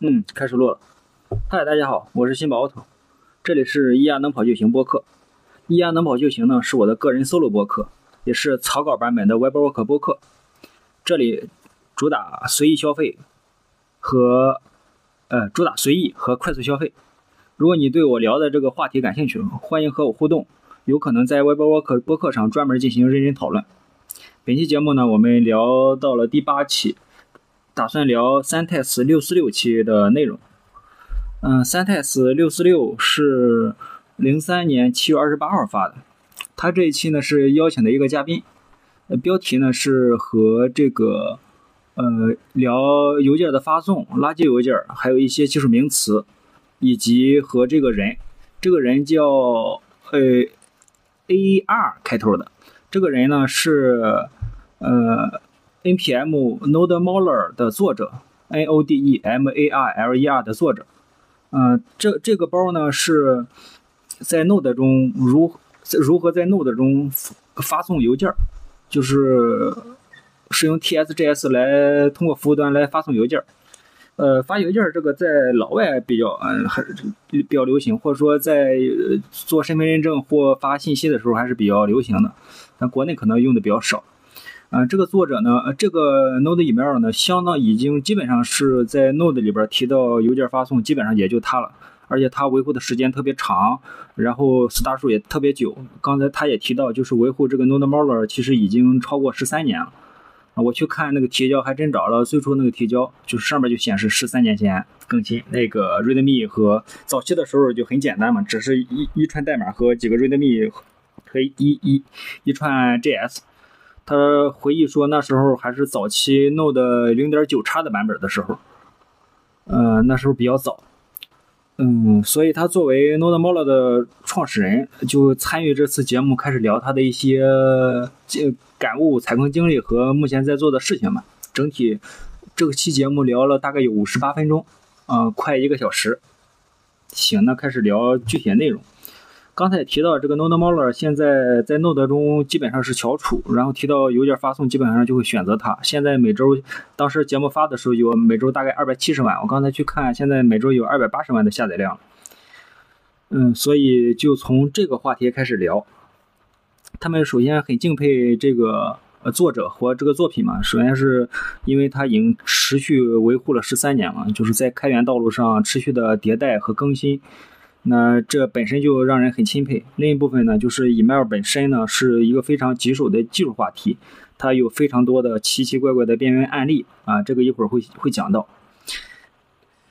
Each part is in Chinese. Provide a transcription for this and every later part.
嗯，开始录了。嗨，大家好，我是新宝奥特，这里是一亚能跑就行播客。一亚能跑就行呢，是我的个人 solo 播客，也是草稿版本的 Webwork 播客。这里主打随意消费和呃主打随意和快速消费。如果你对我聊的这个话题感兴趣，欢迎和我互动，有可能在 Webwork 播客上专门进行认真讨论。本期节目呢，我们聊到了第八期。打算聊三泰斯六四六期的内容。嗯，三泰斯六四六是零三年七月二十八号发的。他这一期呢是邀请的一个嘉宾，标题呢是和这个呃聊邮件的发送、垃圾邮件，还有一些技术名词，以及和这个人，这个人叫呃 A R 开头的，这个人呢是呃。Npm Node Maler 的作者，n o d e m a r l e r 的作者，嗯，这这个包呢是在 node 中如如何在 node 中发送邮件，就是使用 TSGS 来通过服务端来发送邮件，呃，发邮件这个在老外比较嗯还比较流行，或者说在做身份认证或发信息的时候还是比较流行的，但国内可能用的比较少。啊，这个作者呢，呃，这个 Node email 呢，相当已经基本上是在 Node 里边提到邮件发送，基本上也就它了，而且它维护的时间特别长，然后 star 数也特别久。刚才他也提到，就是维护这个 Node modeler 其实已经超过十三年了。我去看那个提交，还真找了最初那个提交，就是上面就显示十三年前更新。那个 readme 和早期的时候就很简单嘛，只是一一串代码和几个 readme 和一一一串 JS。他回忆说，那时候还是早期 Node 零点九叉的版本的时候，呃，那时候比较早，嗯，所以他作为 Node Modeler 的创始人，就参与这次节目，开始聊他的一些感悟、采矿经历和目前在做的事情嘛。整体这个期节目聊了大概有五十八分钟，啊，快一个小时。行，那开始聊具体内容。刚才提到这个 Node Modeler 现在在 Node 中基本上是翘楚，然后提到邮件发送，基本上就会选择它。现在每周，当时节目发的时候有每周大概二百七十万，我刚才去看，现在每周有二百八十万的下载量。嗯，所以就从这个话题开始聊。他们首先很敬佩这个呃作者和这个作品嘛，首先是因为他已经持续维护了十三年了，就是在开源道路上持续的迭代和更新。那这本身就让人很钦佩。另一部分呢，就是 email 本身呢是一个非常棘手的技术话题，它有非常多的奇奇怪怪的边缘案例啊，这个一会儿会会讲到。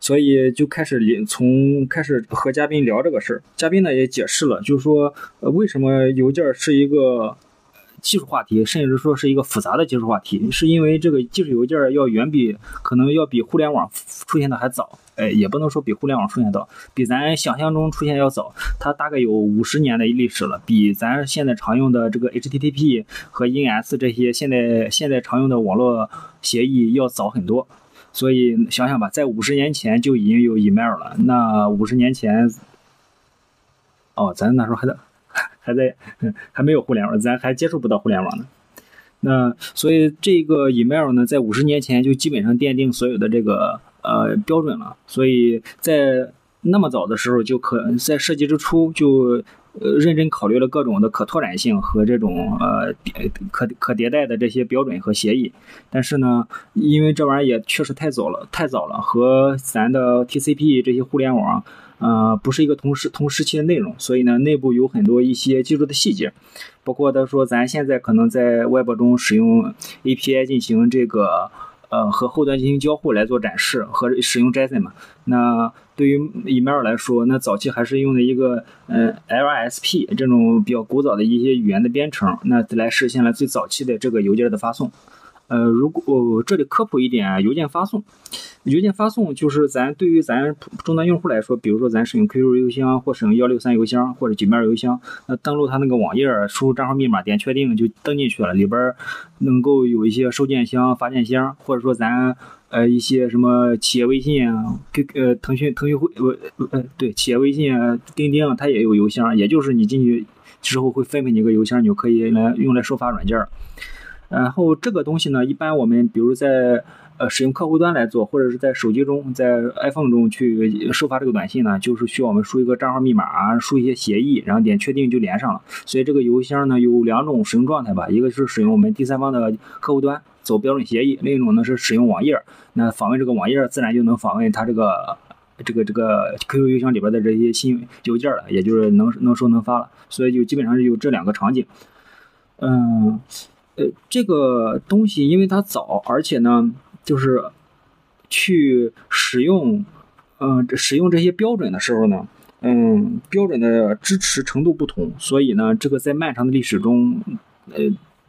所以就开始从开始和嘉宾聊这个事儿，嘉宾呢也解释了，就是说为什么邮件是一个。技术话题，甚至说是一个复杂的技术话题，是因为这个技术邮件要远比可能要比互联网出现的还早，哎，也不能说比互联网出现早，比咱想象中出现要早，它大概有五十年的历史了，比咱现在常用的这个 HTTP 和 INS 这些现在现在常用的网络协议要早很多，所以想想吧，在五十年前就已经有 email 了，那五十年前，哦，咱那时候还在。还在，还没有互联网，咱还接触不到互联网呢。那所以这个 email 呢，在五十年前就基本上奠定所有的这个呃标准了。所以在那么早的时候，就可在设计之初就呃认真考虑了各种的可拓展性和这种呃可可迭代的这些标准和协议。但是呢，因为这玩意儿也确实太早了，太早了，和咱的 TCP 这些互联网。呃，不是一个同时同时期的内容，所以呢，内部有很多一些技术的细节，包括他说咱现在可能在 Web 中使用 API 进行这个呃和后端进行交互来做展示和使用 JSON 嘛。那对于 email 来说，那早期还是用的一个呃 LSP 这种比较古早的一些语言的编程，那来实现了最早期的这个邮件的发送。呃，如果这里科普一点，邮件发送。邮件发送就是咱对于咱终端用户来说，比如说咱使用 QQ 邮箱或使用幺六三邮箱或者 Gmail 邮箱，那登录它那个网页，输入账号密码，点确定就登进去了。里边能够有一些收件箱、发件箱，或者说咱呃一些什么企业微信啊，Q 呃腾讯腾讯会呃呃对企业微信、钉钉它也有邮箱，也就是你进去之后会分配你一个邮箱，你就可以来用来收发软件。然后这个东西呢，一般我们比如在呃使用客户端来做，或者是在手机中，在 iPhone 中去收发这个短信呢，就是需要我们输一个账号密码，输一些协议，然后点确定就连上了。所以这个邮箱呢有两种使用状态吧，一个是使用我们第三方的客户端走标准协议，另一种呢是使用网页，那访问这个网页自然就能访问它这个这个这个 QQ 邮箱里边的这些新邮件了，也就是能能收能发了。所以就基本上是有这两个场景，嗯。呃，这个东西因为它早，而且呢，就是去使用，嗯，使用这些标准的时候呢，嗯，标准的支持程度不同，所以呢，这个在漫长的历史中，呃，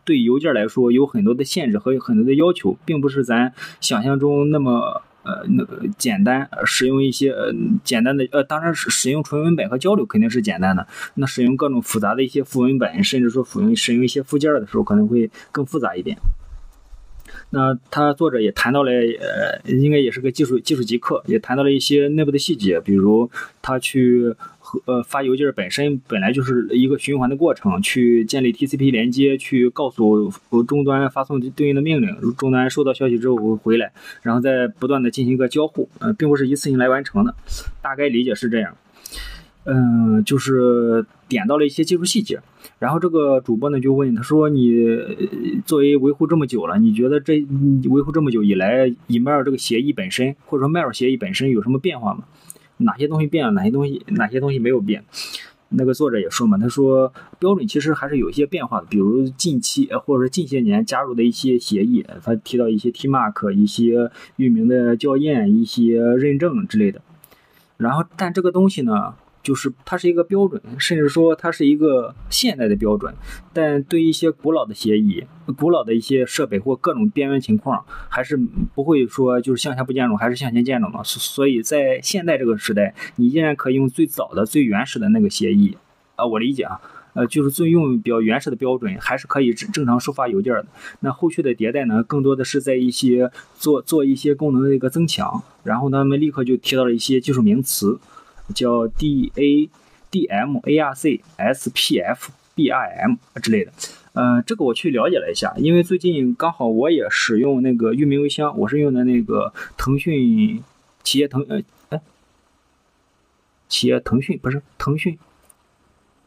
对邮件来说有很多的限制和有很多的要求，并不是咱想象中那么。呃，那个简单使用一些呃简单的呃，当然使使用纯文本和交流肯定是简单的。那使用各种复杂的一些副文本，甚至说使用使用一些附件的时候，可能会更复杂一点。那他作者也谈到了，呃，应该也是个技术技术极客，也谈到了一些内部的细节，比如他去呃发邮件本身本来就是一个循环的过程，去建立 TCP 连接，去告诉终端发送对应的命令，终端收到消息之后回来，然后再不断的进行一个交互，呃，并不是一次性来完成的，大概理解是这样。嗯，就是点到了一些技术细节，然后这个主播呢就问他说：“你作为维护这么久了，你觉得这维护这么久以来，email 这个协议本身，或者说 mail 协议本身有什么变化吗？哪些东西变了，哪些东西哪些东西没有变？”那个作者也说嘛，他说标准其实还是有一些变化的，比如近期呃或者近些年加入的一些协议，他提到一些 Tmark、一些域名的校验、一些认证之类的。然后，但这个东西呢？就是它是一个标准，甚至说它是一个现代的标准，但对一些古老的协议、古老的一些设备或各种边缘情况，还是不会说就是向下不兼容，还是向前兼容的。所以在现代这个时代，你依然可以用最早的、最原始的那个协议啊，我理解啊，呃，就是最用比较原始的标准，还是可以正常收发邮件的。那后续的迭代呢，更多的是在一些做做一些功能的一个增强，然后他们立刻就提到了一些技术名词。叫 D A D M A R C S P F B I M 之类的，呃，这个我去了解了一下，因为最近刚好我也使用那个域名邮箱，我是用的那个腾讯企业腾呃哎，企业腾讯不是腾讯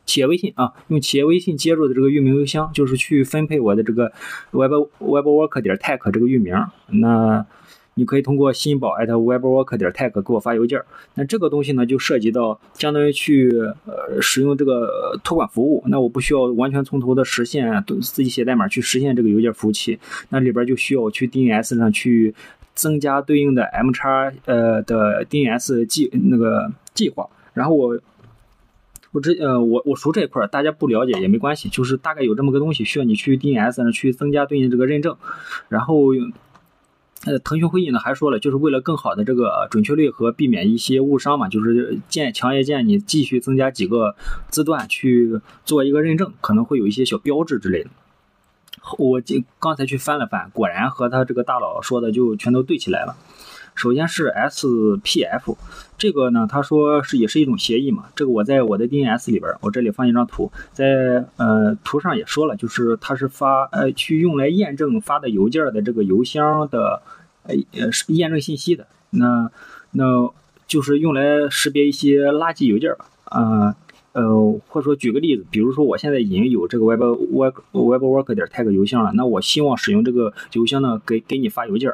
企业微信啊，用企业微信接入的这个域名邮箱，就是去分配我的这个 web webwork 点 tech 这个域名，那。你可以通过新宝 @webwork 点 tech 给我发邮件那这个东西呢，就涉及到相当于去呃使用这个托管服务。那我不需要完全从头的实现，自己写代码去实现这个邮件服务器。那里边就需要去 DNS 上去增加对应的 M 叉呃的 DNS 计那个计划。然后我我这呃我我熟这一块，大家不了解也没关系，就是大概有这么个东西，需要你去 DNS 上去增加对应这个认证，然后。呃，腾讯会议呢还说了，就是为了更好的这个准确率和避免一些误伤嘛，就是建强烈建你继续增加几个字段去做一个认证，可能会有一些小标志之类的。我今刚才去翻了翻，果然和他这个大佬说的就全都对起来了。首先是 SPF，这个呢，他说是也是一种协议嘛。这个我在我的 DNS 里边，我这里放一张图，在呃图上也说了，就是它是发呃去用来验证发的邮件的这个邮箱的呃呃验证信息的。那那就是用来识别一些垃圾邮件啊呃或者说举个例子，比如说我现在已经有这个 web web webwork 点 tag 邮箱了，那我希望使用这个邮箱呢给给你发邮件。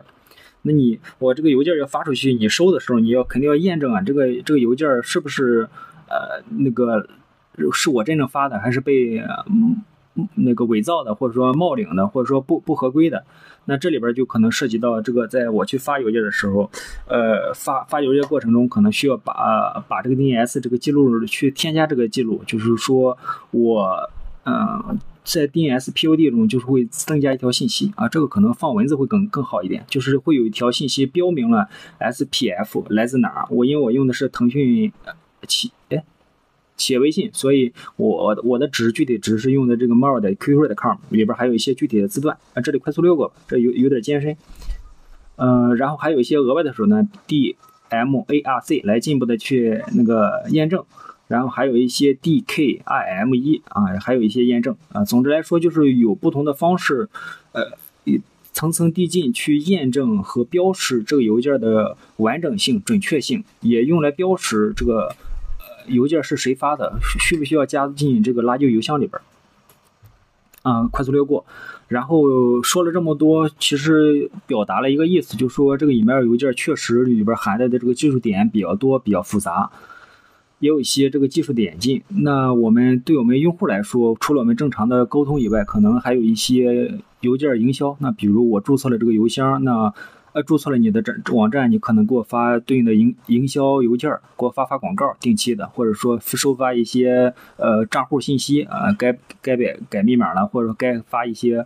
那你我这个邮件要发出去，你收的时候你要肯定要验证啊，这个这个邮件是不是呃那个是我真正发的，还是被那个伪造的，或者说冒领的，或者说不不合规的？那这里边就可能涉及到这个，在我去发邮件的时候，呃发发邮件过程中，可能需要把把这个 DNS 这个记录去添加这个记录，就是说我嗯。在 DNS POD 中，就是会增加一条信息啊，这个可能放文字会更更好一点，就是会有一条信息标明了 SPF 来自哪儿。我因为我用的是腾讯企哎企业微信，所以我我的值具体值是用的这个 m a r l 的 QQ 的 com 里边还有一些具体的字段啊，这里快速溜过吧，这有有点艰深。嗯，然后还有一些额外的时候呢，DMARC 来进一步的去那个验证。然后还有一些 DKIM、E 啊，还有一些验证啊。总之来说，就是有不同的方式，呃，层层递进去验证和标识这个邮件的完整性、准确性，也用来标识这个呃邮件是谁发的，需不需要加进这个垃圾邮箱里边。嗯，快速略过。然后说了这么多，其实表达了一个意思，就说这个 email 邮件确实里边含带的这个技术点比较多，比较复杂，也有一些这个技术的演进。那我们对我们用户来说，除了我们正常的沟通以外，可能还有一些邮件营销。那比如我注册了这个邮箱，那。呃，注册了你的这网站，你可能给我发对应的营营销邮件，给我发发广告，定期的，或者说收发一些呃账户信息啊，该该改改密码了，或者说该发一些，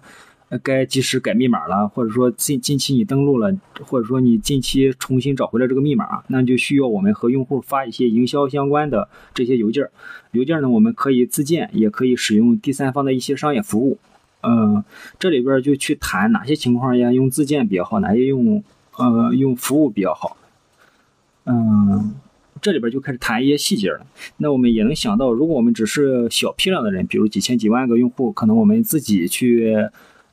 该及时改密码了，或者说近近期你登录了，或者说你近期重新找回了这个密码，那就需要我们和用户发一些营销相关的这些邮件。邮件呢，我们可以自建，也可以使用第三方的一些商业服务。嗯，这里边就去谈哪些情况下用自建比较好，哪些用呃用服务比较好。嗯，这里边就开始谈一些细节了。那我们也能想到，如果我们只是小批量的人，比如几千几万个用户，可能我们自己去。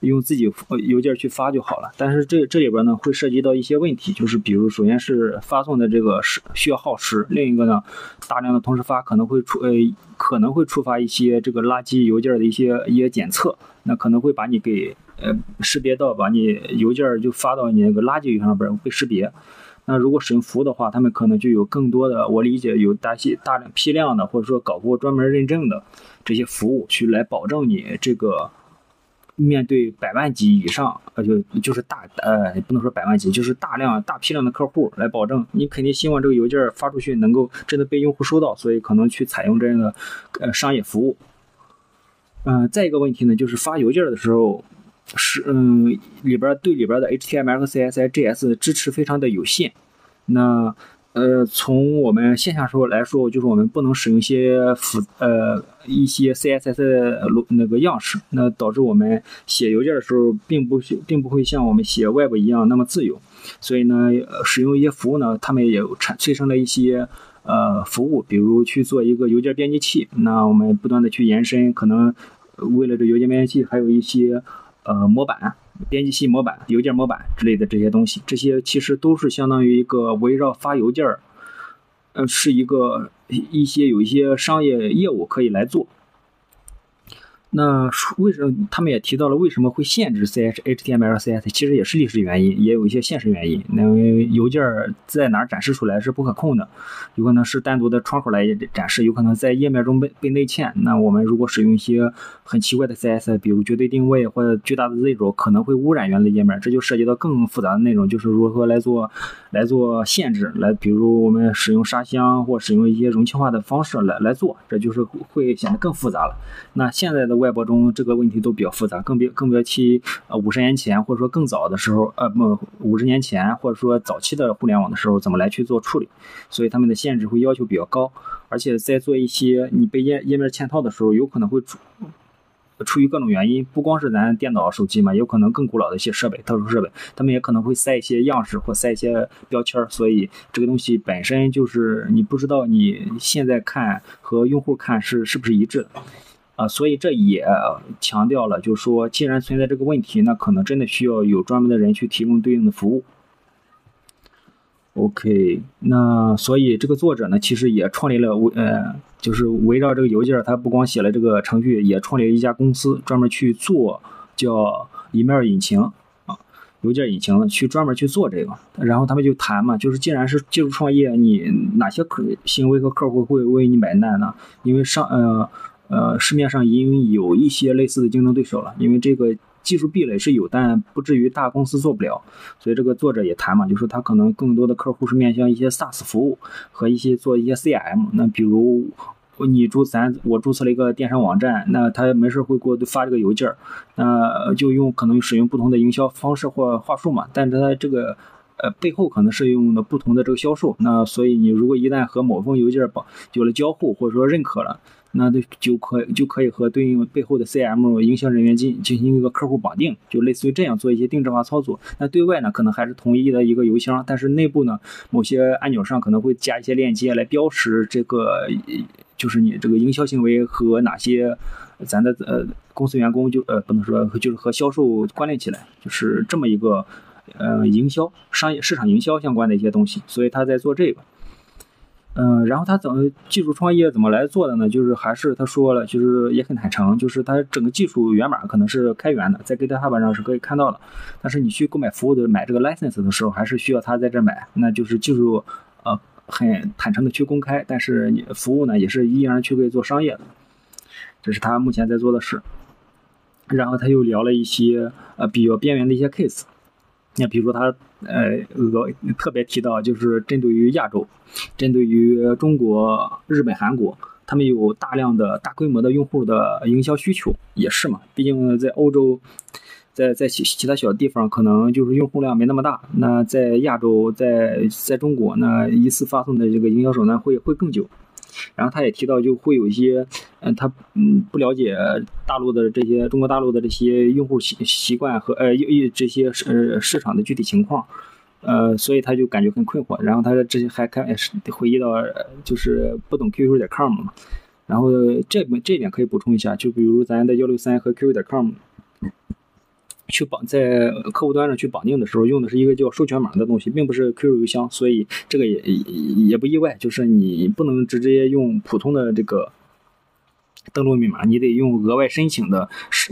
用自己邮件去发就好了，但是这这里边呢会涉及到一些问题，就是比如首先是发送的这个时需要耗时，另一个呢大量的同时发可能会触呃可能会触发一些这个垃圾邮件的一些一些检测，那可能会把你给呃识别到，把你邮件就发到你那个垃圾邮箱上边被识别。那如果使用服务的话，他们可能就有更多的，我理解有大些大量批量的或者说搞过专门认证的这些服务去来保证你这个。面对百万级以上，呃，就就是大，呃，不能说百万级，就是大量大批量的客户来保证，你肯定希望这个邮件发出去能够真的被用户收到，所以可能去采用这样的呃商业服务。嗯，再一个问题呢，就是发邮件的时候是嗯里边对里边的 HTML 和 CSS、JS 支持非常的有限，那。呃，从我们线下说来说，就是我们不能使用一些复呃一些 CSS 那个样式，那导致我们写邮件的时候，并不并不会像我们写 Web 一样那么自由。所以呢，使用一些服务呢，他们也产催生了一些呃服务，比如去做一个邮件编辑器。那我们不断的去延伸，可能为了这邮件编辑器，还有一些呃模板。编辑器模板、邮件模板之类的这些东西，这些其实都是相当于一个围绕发邮件儿，呃，是一个一些有一些商业业务可以来做。那为什么他们也提到了为什么会限制 C H H T M L C S？其实也是历史原因，也有一些现实原因。那邮件在哪展示出来是不可控的，有可能是单独的窗口来展示，有可能在页面中被被内嵌。那我们如果使用一些很奇怪的 C S，比如绝对定位或者巨大的 Z 轴，可能会污染原来页面。这就涉及到更复杂的内容，就是如何来做来做限制，来比如我们使用沙箱或使用一些容器化的方式来来做，这就是会显得更复杂了。那现在的。外包中这个问题都比较复杂，更别更别提呃五十年前或者说更早的时候，呃不五十年前或者说早期的互联网的时候怎么来去做处理，所以他们的限制会要求比较高，而且在做一些你被页页面嵌套的时候，有可能会出出于各种原因，不光是咱电脑手机嘛，有可能更古老的一些设备特殊设备，他们也可能会塞一些样式或塞一些标签，所以这个东西本身就是你不知道你现在看和用户看是是不是一致的。啊，所以这也强调了，就是说，既然存在这个问题，那可能真的需要有专门的人去提供对应的服务。OK，那所以这个作者呢，其实也创立了围呃，就是围绕这个邮件，他不光写了这个程序，也创立了一家公司，专门去做叫 email 引擎啊，邮件引擎去专门去做这个。然后他们就谈嘛，就是既然是技术创业，你哪些客行为和客户会为你买单呢？因为上呃。呃，市面上已经有一些类似的竞争对手了，因为这个技术壁垒是有，但不至于大公司做不了。所以这个作者也谈嘛，就说他可能更多的客户是面向一些 SaaS 服务和一些做一些 CM。那比如你注咱我注册了一个电商网站，那他没事会给我发这个邮件儿，那就用可能使用不同的营销方式或话术嘛，但他这个呃背后可能是用的不同的这个销售。那所以你如果一旦和某封邮件绑有了交互或者说认可了。那就就可就可以和对应背后的 CM 营销人员进进行一个客户绑定，就类似于这样做一些定制化操作。那对外呢，可能还是统一的一个邮箱，但是内部呢，某些按钮上可能会加一些链接来标识这个就是你这个营销行为和哪些咱的呃公司员工就呃不能说就是和销售关联起来，就是这么一个呃营销商业市场营销相关的一些东西，所以他在做这个。嗯，然后他怎么技术创业怎么来做的呢？就是还是他说了，就是也很坦诚，就是他整个技术源码可能是开源的，在 GitHub 上是可以看到的。但是你去购买服务的买这个 license 的时候，还是需要他在这买，那就是技术呃很坦诚的去公开，但是你服务呢也是依然去可以做商业的，这是他目前在做的事。然后他又聊了一些呃比较边缘的一些 case。那比如说他呃额特别提到，就是针对于亚洲，针对于中国、日本、韩国，他们有大量的大规模的用户的营销需求，也是嘛。毕竟在欧洲，在在其其他小地方，可能就是用户量没那么大。那在亚洲，在在中国，那一次发送的这个营销手段会会更久。然后他也提到，就会有一些，嗯，他嗯不了解大陆的这些中国大陆的这些用户习习惯和呃这些市市场的具体情况，呃，所以他就感觉很困惑。然后他之前还开回忆到，就是不懂 QQ 点 com 嘛。然后这这点可以补充一下，就比如咱的幺六三和 QQ 点 com。去绑在客户端上去绑定的时候，用的是一个叫授权码的东西，并不是 QQ 邮箱，所以这个也也不意外，就是你不能直接用普通的这个登录密码，你得用额外申请的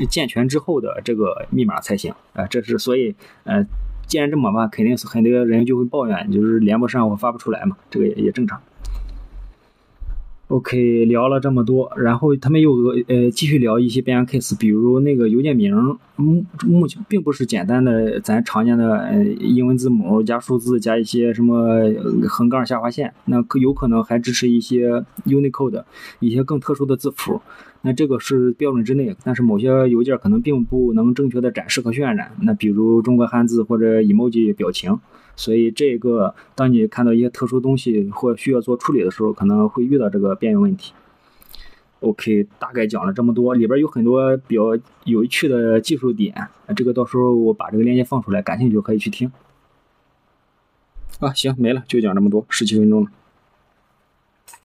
健全之后的这个密码才行啊。这是所以，呃，既然这么办，肯定是很多人就会抱怨，就是连不上或发不出来嘛，这个也也正常。OK，聊了这么多，然后他们又呃继续聊一些边缘 case，比如那个邮件名，目目前并不是简单的咱常见的呃英文字母加数字加一些什么横杠下划线，那可有可能还支持一些 Unicode，一些更特殊的字符。那这个是标准之内，但是某些邮件可能并不能正确的展示和渲染。那比如中国汉字或者 emoji 表情，所以这个当你看到一些特殊东西或需要做处理的时候，可能会遇到这个边缘问题。OK，大概讲了这么多，里边有很多比较有趣的技术点，这个到时候我把这个链接放出来，感兴趣可以去听。啊，行，没了，就讲这么多，十七分钟了。